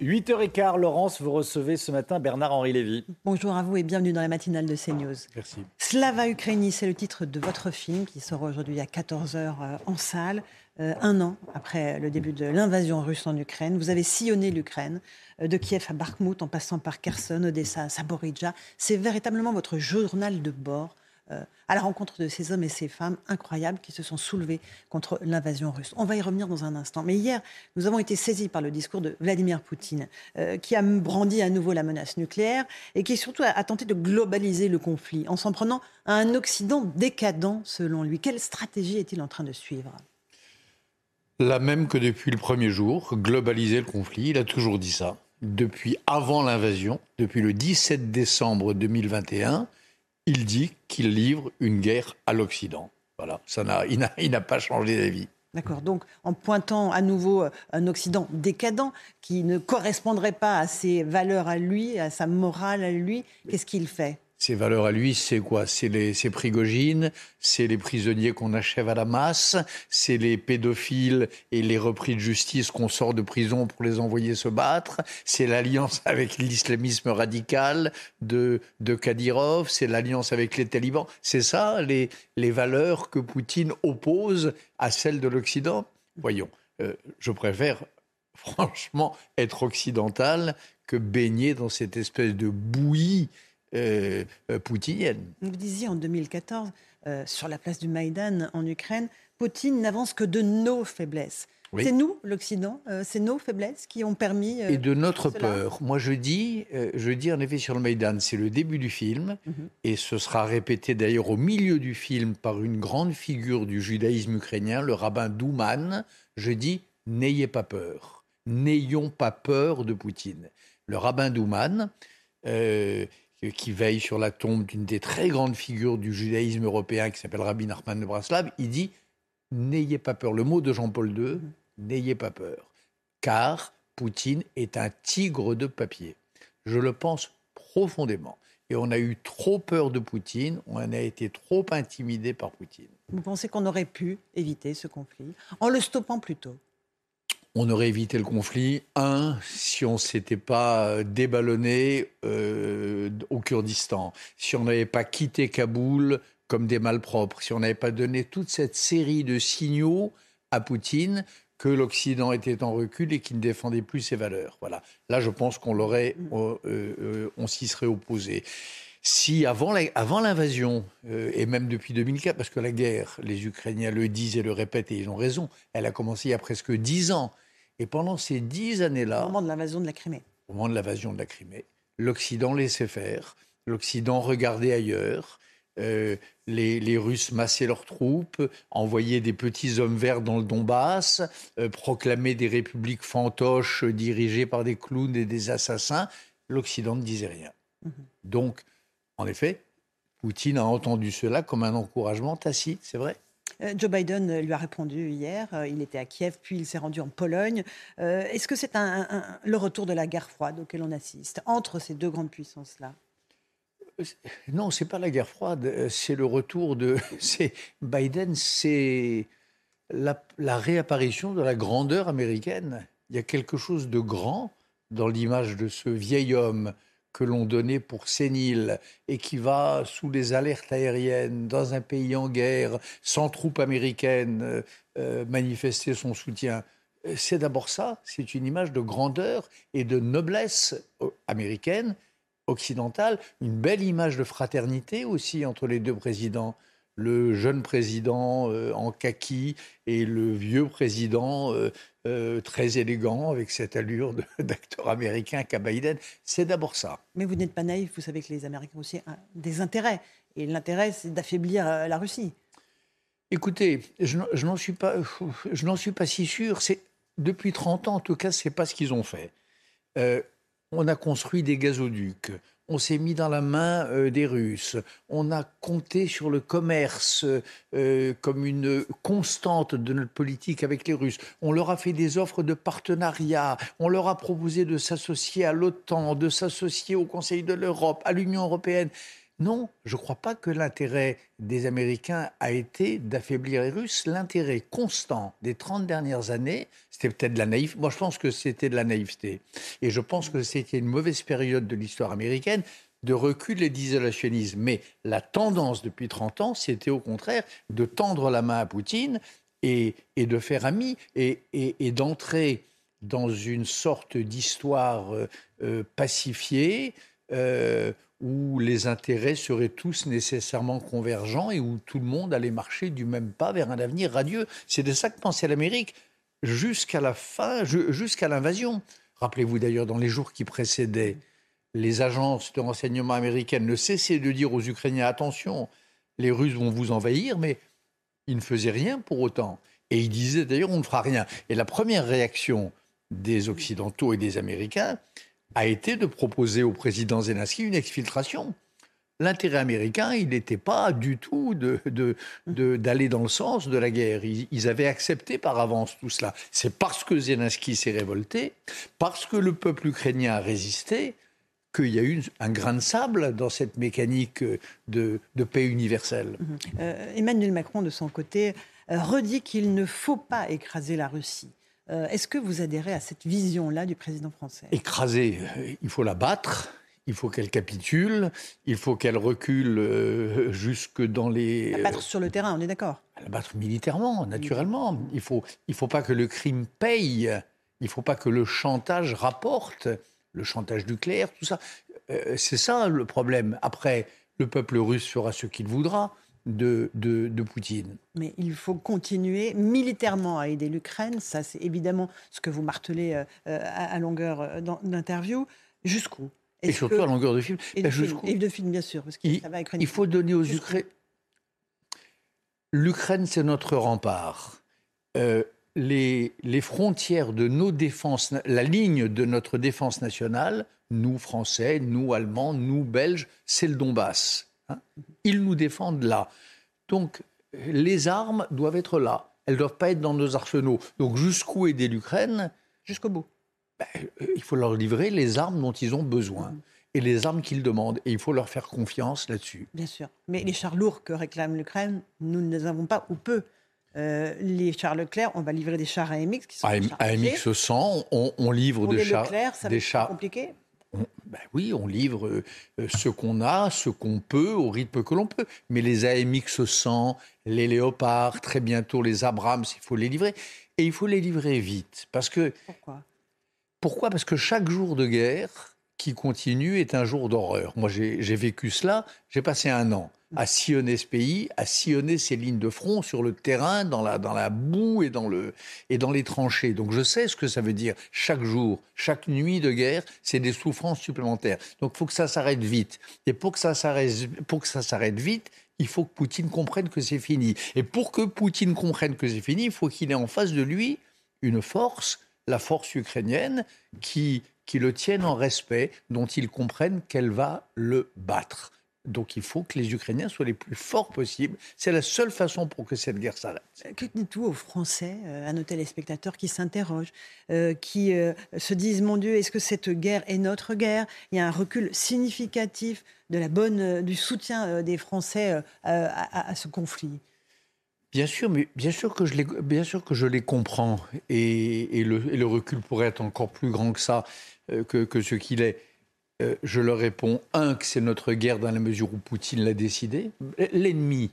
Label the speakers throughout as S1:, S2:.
S1: 8h15, Laurence, vous recevez ce matin Bernard-Henri Lévy.
S2: Bonjour à vous et bienvenue dans la matinale de CNews.
S1: Merci.
S2: Slava Ukraini, c'est le titre de votre film qui sort aujourd'hui à 14h en salle. Euh, un an après le début de l'invasion russe en Ukraine. Vous avez sillonné l'Ukraine, euh, de Kiev à Bakhmut, en passant par Kherson, Odessa, Saboridja. C'est véritablement votre journal de bord euh, à la rencontre de ces hommes et ces femmes incroyables qui se sont soulevés contre l'invasion russe. On va y revenir dans un instant. Mais hier, nous avons été saisis par le discours de Vladimir Poutine, qui a brandi à nouveau la menace nucléaire et qui surtout a, a tenté de globaliser le conflit en s'en prenant à un Occident décadent, selon lui. Quelle stratégie est-il en train de suivre?
S3: La même que depuis le premier jour, globaliser le conflit. Il a toujours dit ça. Depuis avant l'invasion, depuis le 17 décembre 2021, il dit qu'il livre une guerre à l'Occident. Voilà, ça n'a, il n'a pas changé d'avis.
S2: D'accord. Donc, en pointant à nouveau un Occident décadent qui ne correspondrait pas à ses valeurs à lui, à sa morale à lui, qu'est-ce qu'il fait?
S3: Ses valeurs à lui, c'est quoi? C'est les Prigogine, c'est les prisonniers qu'on achève à la masse, c'est les pédophiles et les repris de justice qu'on sort de prison pour les envoyer se battre, c'est l'alliance avec l'islamisme radical de, de Kadyrov, c'est l'alliance avec les talibans. C'est ça les, les valeurs que Poutine oppose à celles de l'Occident? Voyons, euh, je préfère franchement être occidental que baigner dans cette espèce de bouillie euh, euh, poutinienne.
S2: Vous disiez en 2014, euh, sur la place du Maïdan en Ukraine, Poutine n'avance que de nos faiblesses. C'est nous, l'Occident, c'est nos faiblesses qui ont permis.
S3: et de notre peur. Moi, je dis, je dis en effet sur le Maïdan, c'est le début du film, mhm. et ce sera répété d'ailleurs au milieu du film par une grande figure du judaïsme ukrainien, le rabbin Douman. Je dis, n'ayez pas peur, n'ayons pas peur de Poutine. Le rabbin Douman, qui veille sur la tombe d'une des très grandes figures du judaïsme européen qui s'appelle Rabbi Nachman de Braslav, il dit N'ayez pas peur. Le mot de Jean-Paul II, mm-hmm. n'ayez pas peur. Car Poutine est un tigre de papier. Je le pense profondément. Et on a eu trop peur de Poutine, on a été trop intimidé par Poutine.
S2: Vous pensez qu'on aurait pu éviter ce conflit en le stoppant plus tôt?
S3: On aurait évité le conflit. Un, si on s'était pas euh, déballonné euh, au Kurdistan, si on n'avait pas quitté Kaboul comme des malpropres, si on n'avait pas donné toute cette série de signaux à Poutine que l'Occident était en recul et qu'il ne défendait plus ses valeurs. Voilà. Là, je pense qu'on l'aurait, euh, on s'y serait opposé. Si avant l'invasion, et même depuis 2004, parce que la guerre, les Ukrainiens le disent et le répètent et ils ont raison, elle a commencé il y a presque dix ans. Et pendant ces dix années-là.
S2: Au moment de l'invasion de la Crimée.
S3: Au moment de l'invasion de la Crimée, l'Occident laissait faire, l'Occident regardait ailleurs. Euh, les, Russes massaient leurs troupes, envoyaient des petits hommes verts dans le Donbass, euh, proclamaient des républiques fantoches dirigées par des clowns et des assassins. L'Occident ne disait rien. Mhm. Donc, en effet, Poutine a entendu cela comme un encouragement tacite, c'est vrai?
S2: Euh, Joe Biden lui a répondu hier. Euh, il était à Kiev, puis il s'est rendu en Pologne. Euh, est-ce que c'est le retour de la guerre froide auquel on assiste entre ces deux grandes puissances-là?
S3: Non, c'est pas la guerre froide. C'est le retour de. Biden, c'est la, la réapparition de la grandeur américaine. Il y a quelque chose de grand dans l'image de ce vieil homme que l'on donnait pour sénile et qui va sous les alertes aériennes dans un pays en guerre, sans troupes américaines, euh, euh, manifester son soutien. C'est d'abord ça, c'est une image de grandeur et de noblesse euh, américaine, occidentale, une belle image de fraternité aussi entre les deux présidents le jeune président en kaki et le vieux président euh, très élégant, avec cette allure d'acteur américain qu'a Biden. C'est d'abord ça.
S2: Mais vous n'êtes pas naïf, vous savez que les Américains ont aussi des intérêts. Et l'intérêt, c'est d'affaiblir euh, la Russie.
S3: Écoutez, je, n'en suis pas, je n'en suis pas si sûr. Depuis 30 ans, en tout cas, c'est pas ce qu'ils ont fait. Euh, on a construit des gazoducs, on s'est mis dans la main euh, des Russes, on a compté sur le commerce euh, comme une constante de notre politique avec les Russes, on leur a fait des offres de partenariat, on leur a proposé de s'associer à l'OTAN, de s'associer au Conseil de l'Europe, à l'Union européenne. Non, je ne crois pas que l'intérêt des Américains a été d'affaiblir les Russes. L'intérêt constant des 30 dernières années, c'était peut-être de la naïveté. Moi, je pense que c'était de la naïveté. Et je pense que c'était une mauvaise période de l'histoire américaine de recul et d'isolationnisme. Mais la tendance depuis 30 ans, c'était au contraire de tendre la main à Poutine et, de faire ami et, d'entrer dans une sorte d'histoire euh, euh, pacifiée. Euh, où les intérêts seraient tous nécessairement convergents et où tout le monde allait marcher du même pas vers un avenir radieux. C'est de ça que pensait l'Amérique jusqu'à la fin, jusqu'à l'invasion. Rappelez-vous d'ailleurs, dans les jours qui précédaient, les agences de renseignement américaines ne cessaient de dire aux Ukrainiens attention, les Russes vont vous envahir, mais ils ne faisaient rien pour autant. Et ils disaient d'ailleurs on ne fera rien. Et la première réaction des Occidentaux et des Américains, a été de proposer au président Zelensky une exfiltration. L'intérêt américain, il n'était pas du tout d'aller de, dans le sens de la guerre. Ils, avaient accepté par avance tout cela. C'est parce que Zelensky s'est révolté, parce que le peuple ukrainien a résisté, qu'il y a eu un grain de sable dans cette mécanique de, paix universelle.
S2: Euh, Emmanuel Macron, de son côté, euh, redit qu'il ne faut pas écraser la Russie. Euh, est-ce que vous adhérez à cette vision-là du président français?
S3: Écraser, euh, il faut la battre. Il faut qu'elle capitule, il faut qu'elle recule euh, jusque dans les...
S2: La battre sur le terrain, on est d'accord?
S3: La battre militairement, naturellement. Il ne faut, il faut pas que le crime paye, il ne faut pas que le chantage rapporte, le chantage nucléaire, tout ça. c'est ça le problème. Après, le peuple russe fera ce qu'il voudra de, de, Poutine.
S2: Mais il faut continuer militairement à aider l'Ukraine. Ça, c'est évidemment ce que vous martelez euh, euh, à, longueur euh, d'interview. Jusqu'où?
S3: Et surtout à longueur de film.
S2: Et, de, film, et de film, bien sûr. Parce
S3: il, ça va il faut donner aux Ukrainiens. L'Ukraine, c'est notre rempart. les, les, frontières de nos défenses, la ligne de notre défense nationale, nous Français, nous Allemands, nous Belges, c'est le Donbass. Hein. Ils nous défendent là. Donc, les armes doivent être là. Elles ne doivent pas être dans nos arsenaux. Donc, jusqu'où aider l'Ukraine?
S2: Jusqu'au bout.
S3: Ben, euh, il faut leur livrer les armes dont ils ont besoin. Et les armes qu'ils demandent. Et il faut leur faire confiance là-dessus.
S2: Bien sûr. Mais les chars lourds que réclame l'Ukraine, nous ne les avons pas ou peu. Euh, les chars Leclerc, on va livrer des chars AMX qui sont
S3: AMX 100, on, livre des chars.
S2: Ça des chars compliqué
S3: ben oui, on livre euh, ce qu'on a, ce qu'on peut, au rythme que l'on peut. Mais les AMX 100, les Léopards, très bientôt les Abrams, il faut les livrer. Et il faut les livrer vite. Parce que.
S2: Pourquoi?
S3: Pourquoi? Parce que chaque jour de guerre qui continue est un jour d'horreur. Moi, j'ai vécu cela. J'ai passé un an à sillonner ce pays, à sillonner ces lignes de front sur le terrain, dans la, dans la boue et dans, le, et dans les tranchées. Donc je sais ce que ça veut dire. Chaque jour, chaque nuit de guerre, c'est des souffrances supplémentaires. Donc il faut que ça s'arrête vite. Et pour que ça s'arrête vite, il faut que Poutine comprenne que c'est fini. Et pour que Poutine comprenne que c'est fini, il faut qu'il ait en face de lui une force, la force ukrainienne, qui, qui le tienne en respect, dont il comprenne qu'elle va le battre. Donc il faut que les Ukrainiens soient les plus forts possibles. C'est la seule façon pour que cette guerre s'arrête.
S2: Euh, que dites-vous aux Français, euh, à nos téléspectateurs qui s'interrogent, euh, qui se disent Mon Dieu, est-ce que cette guerre est notre guerre? Il y a un recul significatif de la bonne, du soutien des Français à, ce conflit.
S3: Bien sûr, mais bien sûr que je les, bien sûr que je les comprends. Et, le, recul pourrait être encore plus grand que ça, que, que ce qu'il est. Euh, je leur réponds, un, que c'est notre guerre dans la mesure où Poutine l'a décidé. L'ennemi,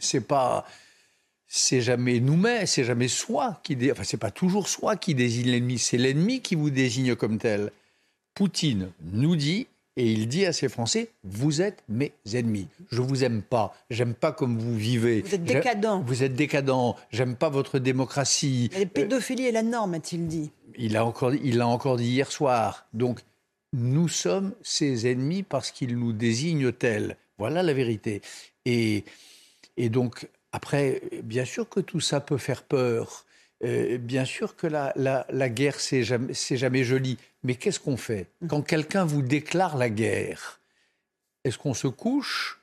S3: c'est pas. C'est jamais nous-mêmes, c'est jamais soi qui. Dé... Enfin, c'est pas toujours soi qui désigne l'ennemi, c'est l'ennemi qui vous désigne comme tel. Poutine nous dit, et il dit à ses Français Vous êtes mes ennemis. Je vous aime pas. J'aime pas comme vous vivez.
S2: Vous êtes décadent.
S3: Vous êtes décadent. J'aime pas votre démocratie.
S2: La pédophilie est la norme, a-t-il dit.
S3: Il a encore, il l'a encore dit hier soir. Donc, nous sommes ses ennemis parce qu'il nous désigne tels. Voilà la vérité. Et, donc, après, bien sûr que tout ça peut faire peur. Euh, bien sûr que la, guerre, c'est jamais, jamais joli. Mais qu'est-ce qu'on fait? Quand quelqu'un vous déclare la guerre, est-ce qu'on se couche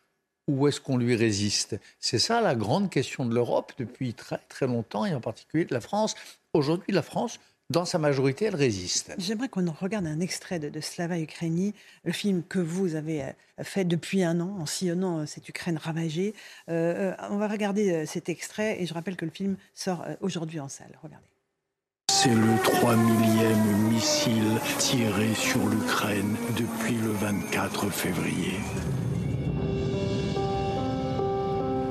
S3: ou est-ce qu'on lui résiste? C'est ça la grande question de l'Europe depuis très très longtemps, et en particulier de la France. Aujourd'hui, la France, dans sa majorité, elle résiste.
S2: J'aimerais qu'on regarde un extrait de, Slava Ukraini, le film que vous avez euh, fait depuis un an en sillonnant euh, cette Ukraine ravagée. Euh, on va regarder cet extrait et je rappelle que le film sort aujourd'hui en salle. Regardez.
S4: C'est le 3 millième missile tiré sur l'Ukraine depuis le 24 février.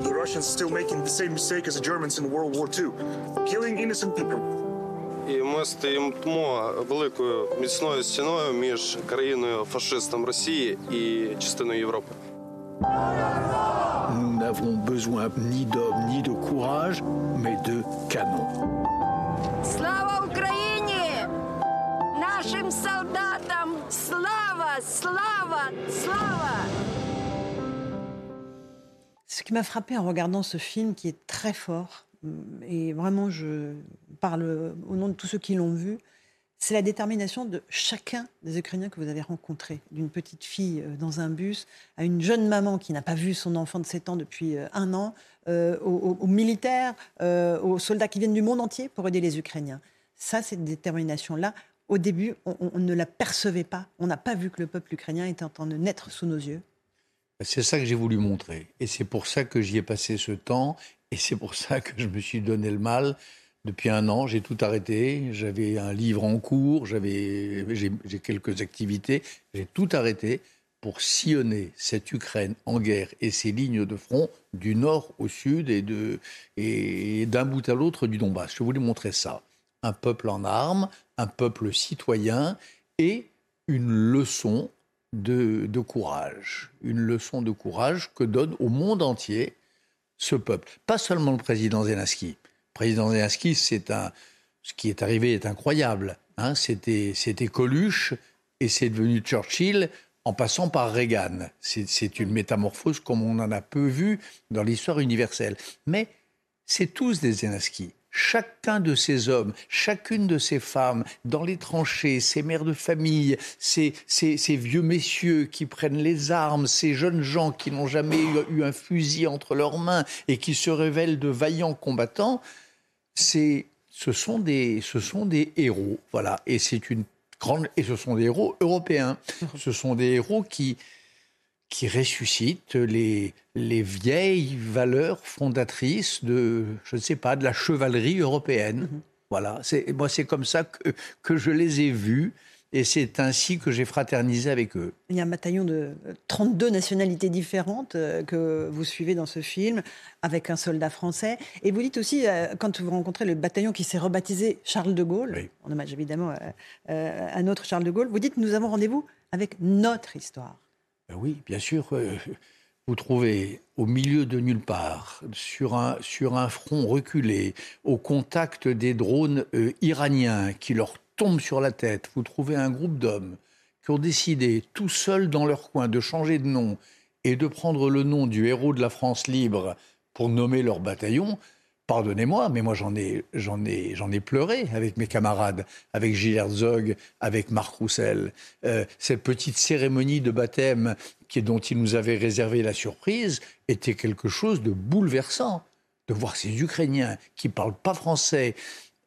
S4: The Russians still making the same mistake as the Germans in World War II, killing innocent people І ми стоїмо великою міцною стіною між країною-фашистом Росії і частиною Європи. Nous n'avons besoin ni d'hommes ni de courage, mais de canons. Слава Україні! Нашим солдатам! Слава! Слава! Слава!
S2: Ce qui m'a frappé en regardant ce film, qui est très fort, et vraiment je parle au nom de tous ceux qui l'ont vu, c'est la détermination de chacun des Ukrainiens que vous avez rencontrés, d'une petite fille euh, dans un bus à une jeune maman qui n'a pas vu son enfant de 7 ans depuis euh, un an, euh, aux, militaires, aux soldats qui viennent du monde entier pour aider les Ukrainiens. Ça, cette détermination-là, au début, on, on, ne la percevait pas. On n'a pas vu que le peuple ukrainien était en train de naître sous nos yeux.
S3: C'est ça que j'ai voulu montrer. Et c'est pour ça que j'y ai passé ce temps. Et c'est pour ça que je me suis donné le mal. Depuis un an, j'ai tout arrêté. J'avais un livre en cours, j'avais, j'ai, quelques activités. J'ai tout arrêté pour sillonner cette Ukraine en guerre et ses lignes de front du nord au sud et, et d'un bout à l'autre du Donbass. Je voulais montrer ça. Un peuple en armes, un peuple citoyen et une leçon de courage. Une leçon de courage que donne au monde entier ce peuple. Pas seulement le président Zelensky. Le président Zelensky, un, ce qui est arrivé est incroyable. Hein. C'était Coluche et c'est devenu Churchill en passant par Reagan. C'est, une métamorphose comme on en a peu vu dans l'histoire universelle. Mais c'est tous des Zelensky chacun de ces hommes, chacune de ces femmes, dans les tranchées, ces mères de famille, ces, vieux messieurs qui prennent les armes, ces jeunes gens qui n'ont jamais eu, un fusil entre leurs mains et qui se révèlent de vaillants combattants, c'est, ce, sont des, ce sont des héros. Voilà. Et c'est une grande, et ce sont des héros européens. Ce sont des héros qui, qui ressuscite les, les vieilles valeurs fondatrices de, je ne sais pas, de la chevalerie européenne. Mhm. Voilà, c'est, moi c'est comme ça que, que je les ai vus. Et c'est ainsi que j'ai fraternisé avec eux.
S2: Il y a un bataillon de 32 nationalités différentes euh, que vous suivez dans ce film, avec un soldat français. Et vous dites aussi, euh, quand vous rencontrez le bataillon qui s'est rebaptisé Charles de Gaulle, en hommage évidemment à un autre Charles de Gaulle, vous dites, nous avons rendez-vous avec notre histoire.
S3: Ben oui, bien sûr. Euh, vous trouvez au milieu de nulle part, sur un, sur un front reculé, au contact des drones euh, iraniens qui leur tombent sur la tête, vous trouvez un groupe d'hommes qui ont décidé, tout seuls dans leur coin, de changer de nom et de prendre le nom du héros de la France libre pour nommer leur bataillon. Pardonnez-moi, mais moi j'en ai, j'en ai, j'en ai pleuré avec mes camarades, avec Gilles Herzog, avec Marc Roussel. Euh, cette petite cérémonie de baptême qui, dont il nous avait réservé la surprise était quelque chose de bouleversant. De voir ces Ukrainiens qui parlent pas français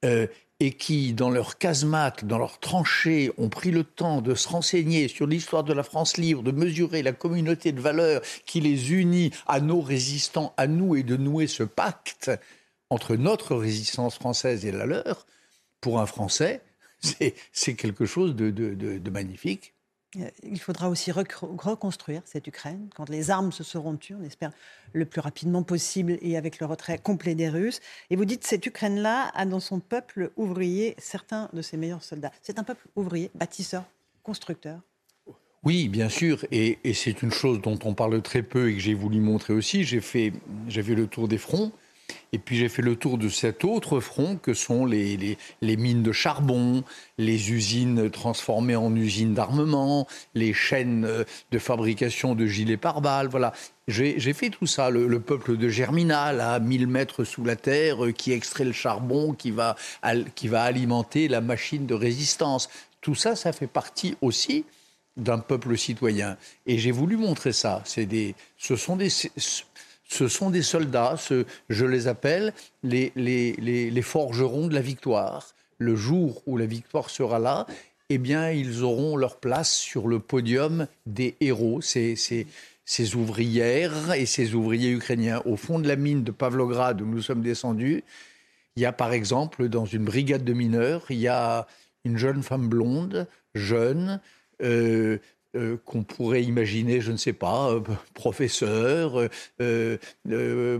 S3: euh, et qui, dans leur casemate, dans leurs tranchées, ont pris le temps de se renseigner sur l'histoire de la France libre, de mesurer la communauté de valeurs qui les unit à nos résistants, à nous, et de nouer ce pacte entre notre résistance française et la leur, pour un Français, c'est quelque chose de, magnifique.
S2: Euh, il faudra aussi reconstruire cette Ukraine quand les armes se seront tues, on espère le plus rapidement possible et avec le retrait complet des Russes. Et vous dites cette Ukraine-là a dans son peuple ouvrier certains de ses meilleurs soldats. C'est un peuple ouvrier, bâtisseur, constructeur.
S3: Oui, bien sûr, et, et c'est une chose dont on parle très peu et que j'ai voulu montrer aussi. J'ai fait, fait le tour des fronts Et puis j'ai fait le tour de cet autre front que sont les, les, mines de charbon, les usines transformées en usines d'armement, les chaînes euh, de fabrication de gilets pare-balles. Voilà. J'ai fait tout ça. Le, peuple de Germinal, à 1000 mètres sous la terre, euh, qui extrait le charbon, qui va, qui va alimenter la machine de résistance. Tout ça, ça fait partie aussi d'un peuple citoyen. Et j'ai voulu montrer ça. Des, ce, sont des, ce sont des soldats, je les appelle les, forgerons de la victoire. Le jour où la victoire sera là, eh bien, ils auront leur place sur le podium des héros, ces, ces ouvrières et ces ouvriers ukrainiens. Au fond de la mine de Pavlograd où nous sommes descendus, il y a par exemple, dans une brigade de mineurs, il y a une jeune femme blonde, jeune, euh, euh, qu'on pourrait imaginer, je ne sais pas, euh, professeur,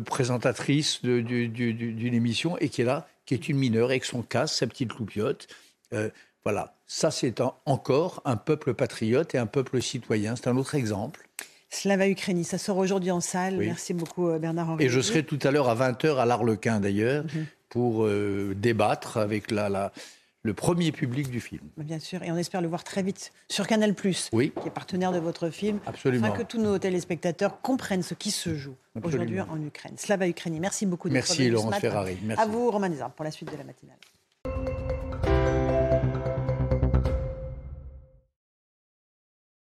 S3: présentatrice d'une émission, et qui est là, qui est une mineure avec son casque, sa petite loupiote. voilà, ça c'est encore un peuple patriote et un peuple citoyen. C'est un autre exemple.
S2: Slava Ukraini, ça sort aujourd'hui en salle. Merci beaucoup Bernard Henri.
S3: Et je serai tout à l'heure à 20h à l'Arlequin d'ailleurs mhm. pour débattre avec la, la, le premier public du film.
S2: Bien sûr, et on espère le voir très vite sur Canal+,
S3: oui.
S2: qui est partenaire de votre film,
S3: Absolument.
S2: afin que tous nos téléspectateurs comprennent ce qui se joue aujourd'hui en Ukraine. Slava Ukraini, merci beaucoup.
S3: Merci Laurence Ferrari. Merci.
S2: À vous Romain Desarmes pour la suite de la matinale.